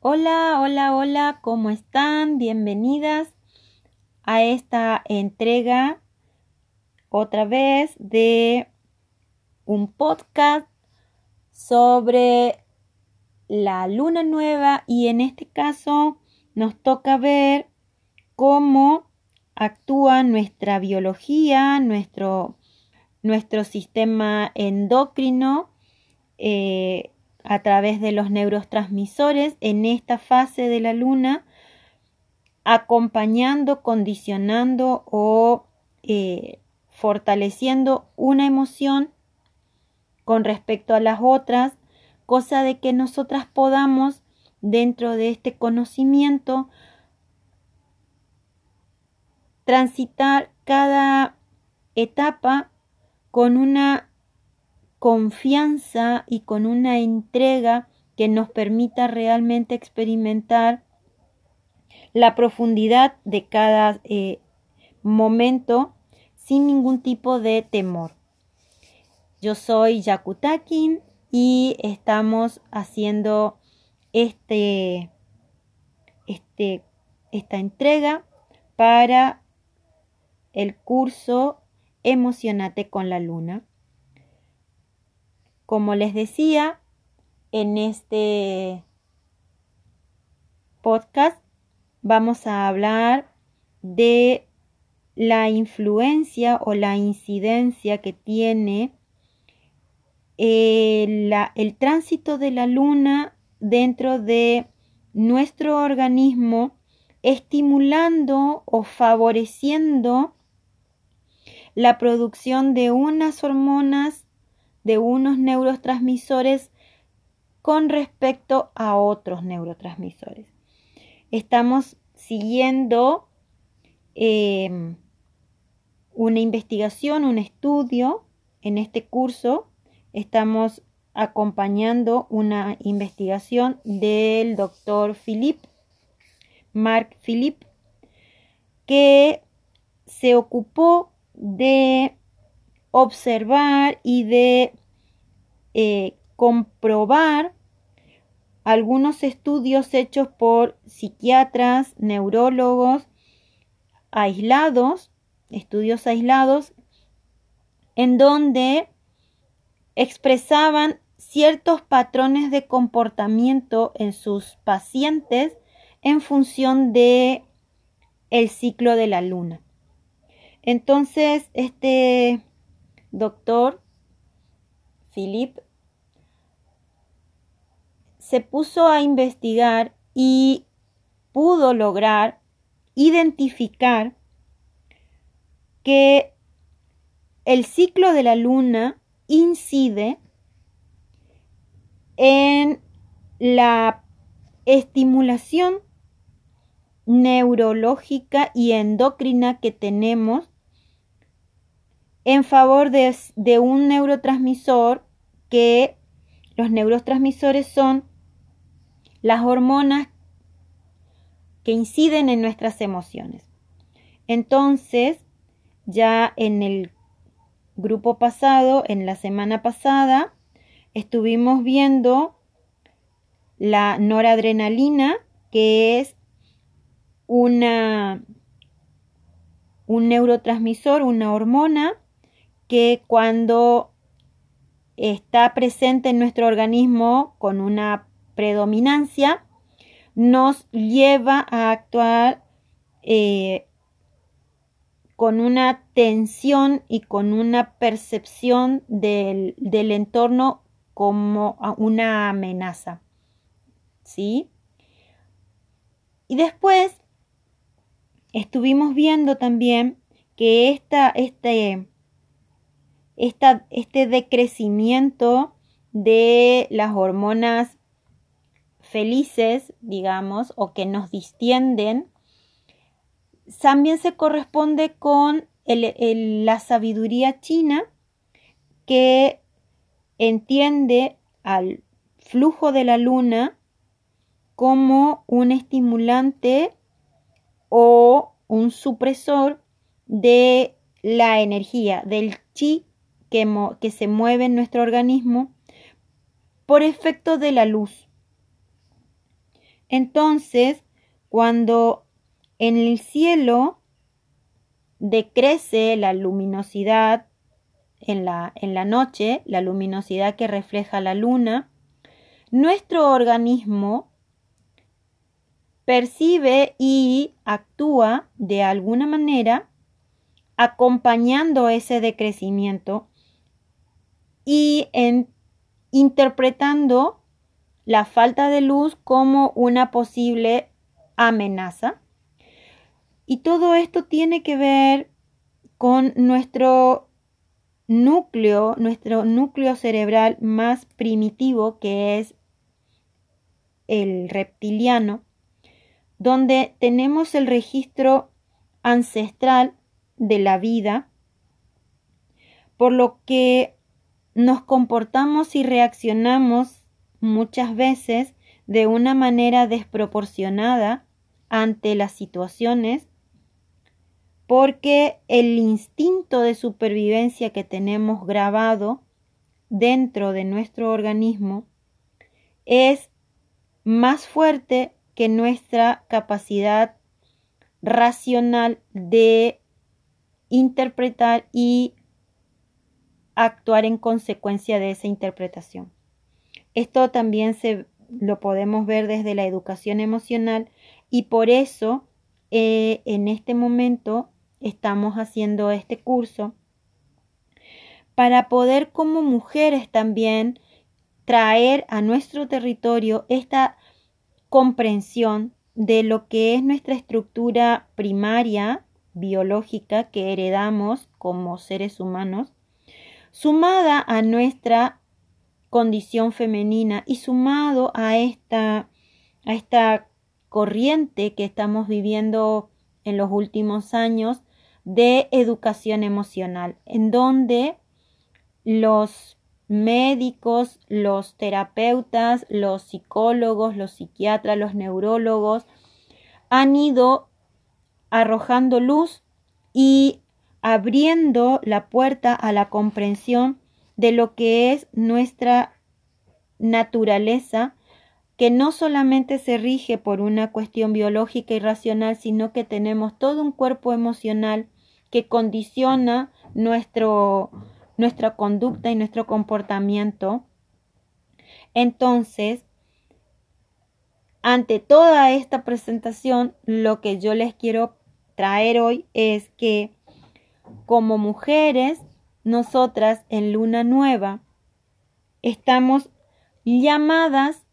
Hola, hola, hola, ¿cómo están? Bienvenidas a esta entrega otra vez de un podcast sobre la luna nueva y en este caso nos toca ver cómo actúa nuestra biología, nuestro, nuestro sistema endocrino, eh, a través de los neurotransmisores en esta fase de la luna, acompañando, condicionando o eh, fortaleciendo una emoción con respecto a las otras, cosa de que nosotras podamos, dentro de este conocimiento, transitar cada etapa con una confianza y con una entrega que nos permita realmente experimentar la profundidad de cada eh, momento sin ningún tipo de temor. Yo soy Yakutakin y estamos haciendo este, este, esta entrega para el curso Emocionate con la Luna. Como les decía, en este podcast vamos a hablar de la influencia o la incidencia que tiene el, el tránsito de la luna dentro de nuestro organismo, estimulando o favoreciendo la producción de unas hormonas de unos neurotransmisores con respecto a otros neurotransmisores. Estamos siguiendo em, una investigación, un estudio en este curso. Estamos acompañando una investigación del doctor Philip, Mark Philip, que se ocupó de observar y de eh, comprobar algunos estudios hechos por psiquiatras, neurólogos aislados, estudios aislados, en donde expresaban ciertos patrones de comportamiento en sus pacientes en función de el ciclo de la luna. Entonces, este doctor Philip se puso a investigar y pudo lograr identificar que el ciclo de la luna incide en la estimulación neurológica y endocrina que tenemos en favor de, de un neurotransmisor que los neurotransmisores son las hormonas que inciden en nuestras emociones. Entonces, ya en el grupo pasado, en la semana pasada, estuvimos viendo la noradrenalina, que es una, un neurotransmisor, una hormona que cuando está presente en nuestro organismo con una predominancia, nos lleva a actuar eh, con una tensión y con una percepción del, del entorno como una amenaza. ¿Sí? Y después estuvimos viendo también que esta, este, este decrecimiento de las hormonas felices, digamos, o que nos distienden, también se corresponde con la sabiduría china que entiende al flujo de la luna como un estimulante o un supresor de la energía, del chi que, se mueve en nuestro organismo por efecto de la luz. Entonces, cuando en el cielo decrece la luminosidad en la, en la noche, la luminosidad que refleja la luna, nuestro organismo percibe y actúa de alguna manera acompañando ese decrecimiento y en, interpretando la falta de luz como una posible amenaza. Y todo esto tiene que ver con nuestro núcleo, nuestro núcleo cerebral más primitivo, que es el reptiliano, donde tenemos el registro ancestral de la vida, por lo que nos comportamos y reaccionamos muchas veces de una manera desproporcionada ante las situaciones porque el instinto de supervivencia que tenemos grabado dentro de nuestro organismo es más fuerte que nuestra capacidad racional de interpretar y actuar en consecuencia de esa interpretación. Esto también se lo podemos ver desde la educación emocional y por eso eh, en este momento estamos haciendo este curso para poder como mujeres también traer a nuestro territorio esta comprensión de lo que es nuestra estructura primaria biológica que heredamos como seres humanos, sumada a nuestra condición femenina. Y sumado a esta, a esta corriente que estamos viviendo en los últimos años de educación emocional, en donde los médicos, los terapeutas, los psicólogos, los psiquiatras, los neurólogos han ido arrojando luz y abriendo la puerta a la comprensión de lo que es nuestra naturaleza, que no solamente se rige por una cuestión biológica y racional, sino que tenemos todo un cuerpo emocional que condiciona nuestro, nuestra conducta y nuestro comportamiento. Entonces, ante toda esta presentación, lo que yo les quiero traer hoy es que como mujeres nosotras en luna nueva estamos llamadas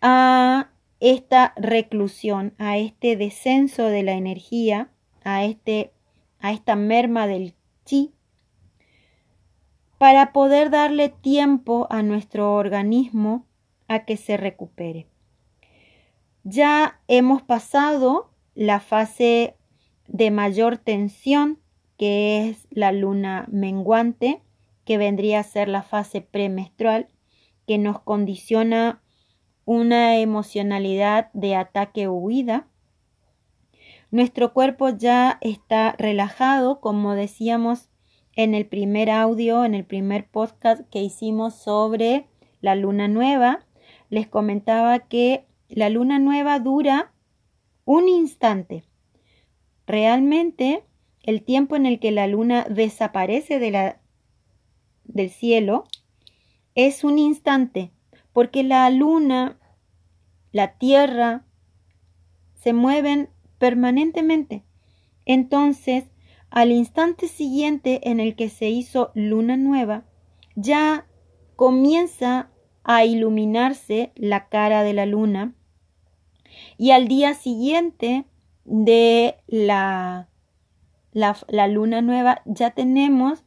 a esta reclusión, a este descenso de la energía, a, este, a esta merma del chi, para poder darle tiempo a nuestro organismo a que se recupere. Ya hemos pasado la fase de mayor tensión que es la luna menguante, que vendría a ser la fase premenstrual, que nos condiciona una emocionalidad de ataque o huida. Nuestro cuerpo ya está relajado, como decíamos en el primer audio, en el primer podcast que hicimos sobre la luna nueva. Les comentaba que la luna nueva dura un instante. Realmente el tiempo en el que la luna desaparece de la, del cielo es un instante, porque la luna, la tierra, se mueven permanentemente. Entonces, al instante siguiente en el que se hizo luna nueva, ya comienza a iluminarse la cara de la luna y al día siguiente de la la, luna nueva, ya tenemos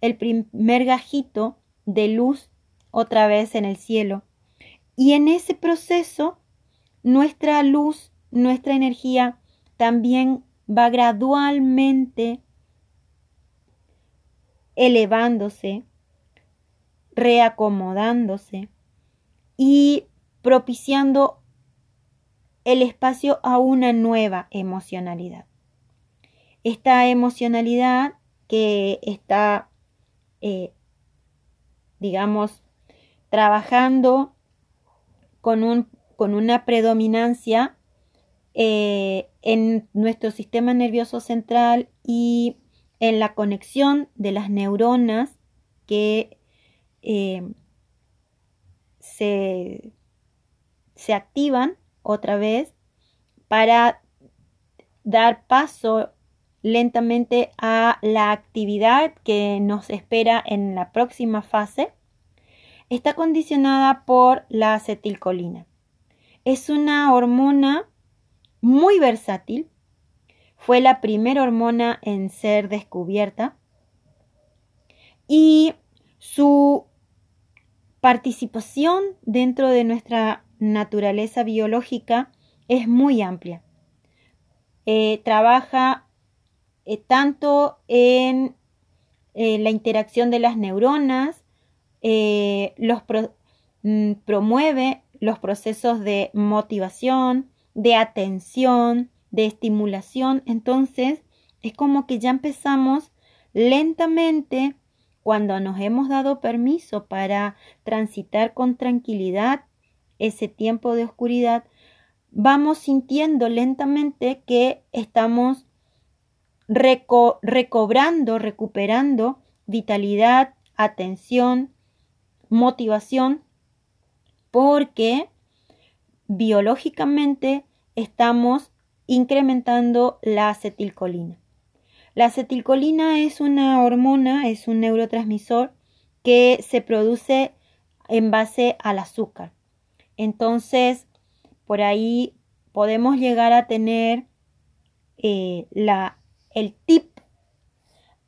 el primer gajito de luz otra vez en el cielo. Y en ese proceso, nuestra luz, nuestra energía también va gradualmente elevándose, reacomodándose y propiciando el espacio a una nueva emocionalidad esta emocionalidad que está, eh, digamos, trabajando con un con una predominancia eh, en nuestro sistema nervioso central y en la conexión de las neuronas que eh, se, se activan otra vez para dar paso lentamente a la actividad que nos espera en la próxima fase, está condicionada por la acetilcolina. Es una hormona muy versátil. Fue la primera hormona en ser descubierta y su participación dentro de nuestra naturaleza biológica es muy amplia. Eh, trabaja eh, tanto en eh, la interacción de las neuronas, los mm, promueve los procesos de motivación, de atención, de estimulación. Entonces, es como que ya empezamos lentamente cuando nos hemos dado permiso para transitar con tranquilidad ese tiempo de oscuridad, vamos sintiendo lentamente que estamos recobrando, recuperando vitalidad, atención, motivación, porque biológicamente estamos incrementando la acetilcolina. La acetilcolina es una hormona, es un neurotransmisor que se produce en base al azúcar. Entonces, por ahí podemos llegar a tener eh, la, el tip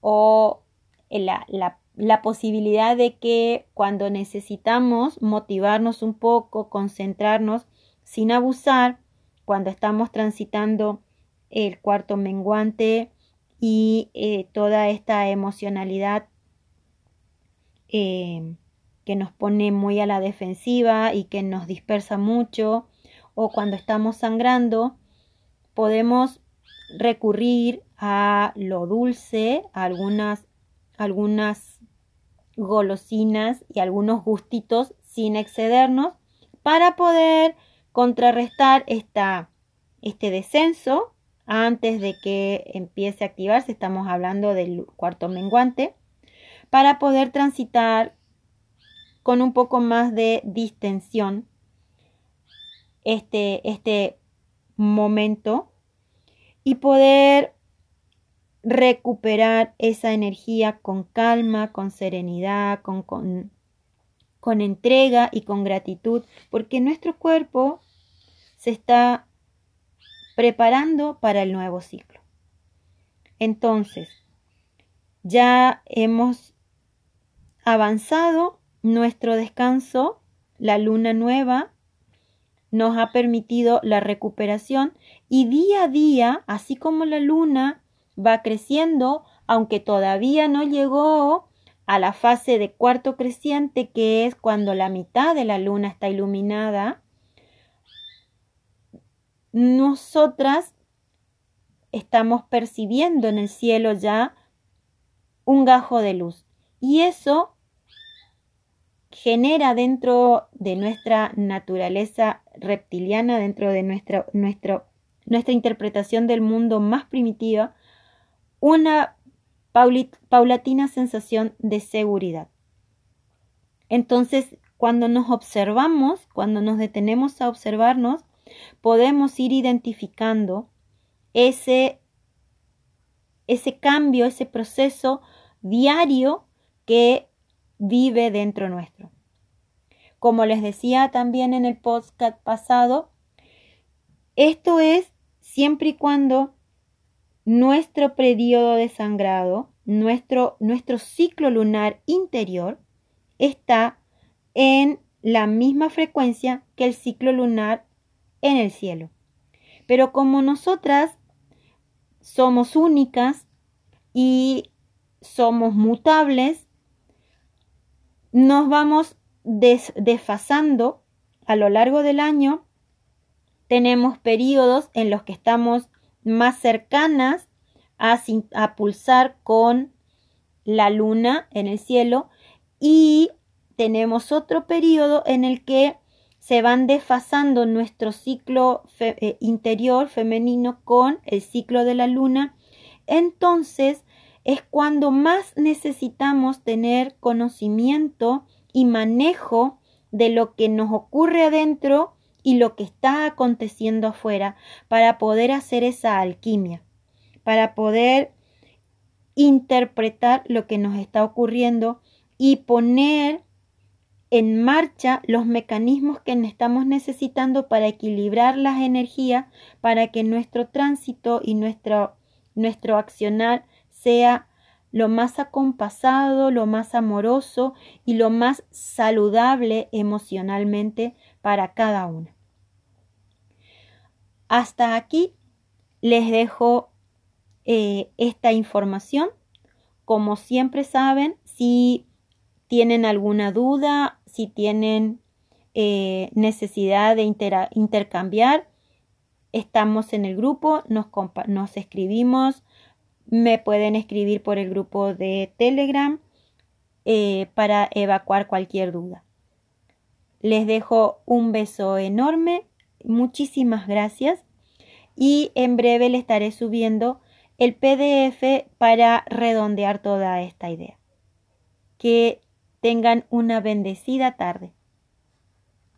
o la, la posibilidad de que cuando necesitamos motivarnos un poco, concentrarnos, sin abusar, cuando estamos transitando el cuarto menguante y eh, toda esta emocionalidad eh, que nos pone muy a la defensiva y que nos dispersa mucho, o cuando estamos sangrando, podemos recurrir a lo dulce, a algunas, algunas golosinas y algunos gustitos sin excedernos para poder contrarrestar esta, este descenso antes de que empiece a activarse, estamos hablando del cuarto menguante, para poder transitar con un poco más de distensión este, este momento y poder recuperar esa energía con calma, con serenidad, con, con, con entrega y con gratitud, porque nuestro cuerpo se está preparando para el nuevo ciclo. Entonces, ya hemos avanzado nuestro descanso, la luna nueva nos ha permitido la recuperación y día a día, así como la luna va creciendo, aunque todavía no llegó a la fase de cuarto creciente, que es cuando la mitad de la luna está iluminada, nosotras estamos percibiendo en el cielo ya un gajo de luz. Y eso genera dentro de nuestra naturaleza reptiliana, dentro de nuestra, nuestra interpretación del mundo más primitiva, una paulatina sensación de seguridad. Entonces, cuando nos observamos, cuando nos detenemos a observarnos, podemos ir identificando ese, ese cambio, ese proceso diario que vive dentro nuestro. Como les decía también en el podcast pasado, esto es siempre y cuando nuestro periodo de sangrado, nuestro, nuestro ciclo lunar interior, está en la misma frecuencia que el ciclo lunar en el cielo. Pero como nosotras somos únicas y somos mutables, nos vamos desfasando a lo largo del año. Tenemos periodos en los que estamos más cercanas a, pulsar con la luna en el cielo y tenemos otro periodo en el que se van desfasando nuestro ciclo eh, interior femenino con el ciclo de la luna, entonces es cuando más necesitamos tener conocimiento y manejo de lo que nos ocurre adentro y lo que está aconteciendo afuera para poder hacer esa alquimia, para poder interpretar lo que nos está ocurriendo y poner en marcha los mecanismos que estamos necesitando para equilibrar las energías para que nuestro tránsito y nuestro, nuestro accionar sea lo más acompasado, lo más amoroso y lo más saludable emocionalmente para cada uno. Hasta aquí les dejo eh, esta información. Como siempre saben, si tienen alguna duda, si tienen eh, necesidad de intercambiar, estamos en el grupo, nos escribimos, me pueden escribir por el grupo de Telegram eh, para evacuar cualquier duda. Les dejo un beso enorme, muchísimas gracias y en breve le estaré subiendo el PDF para redondear toda esta idea. Que tengan una bendecida tarde.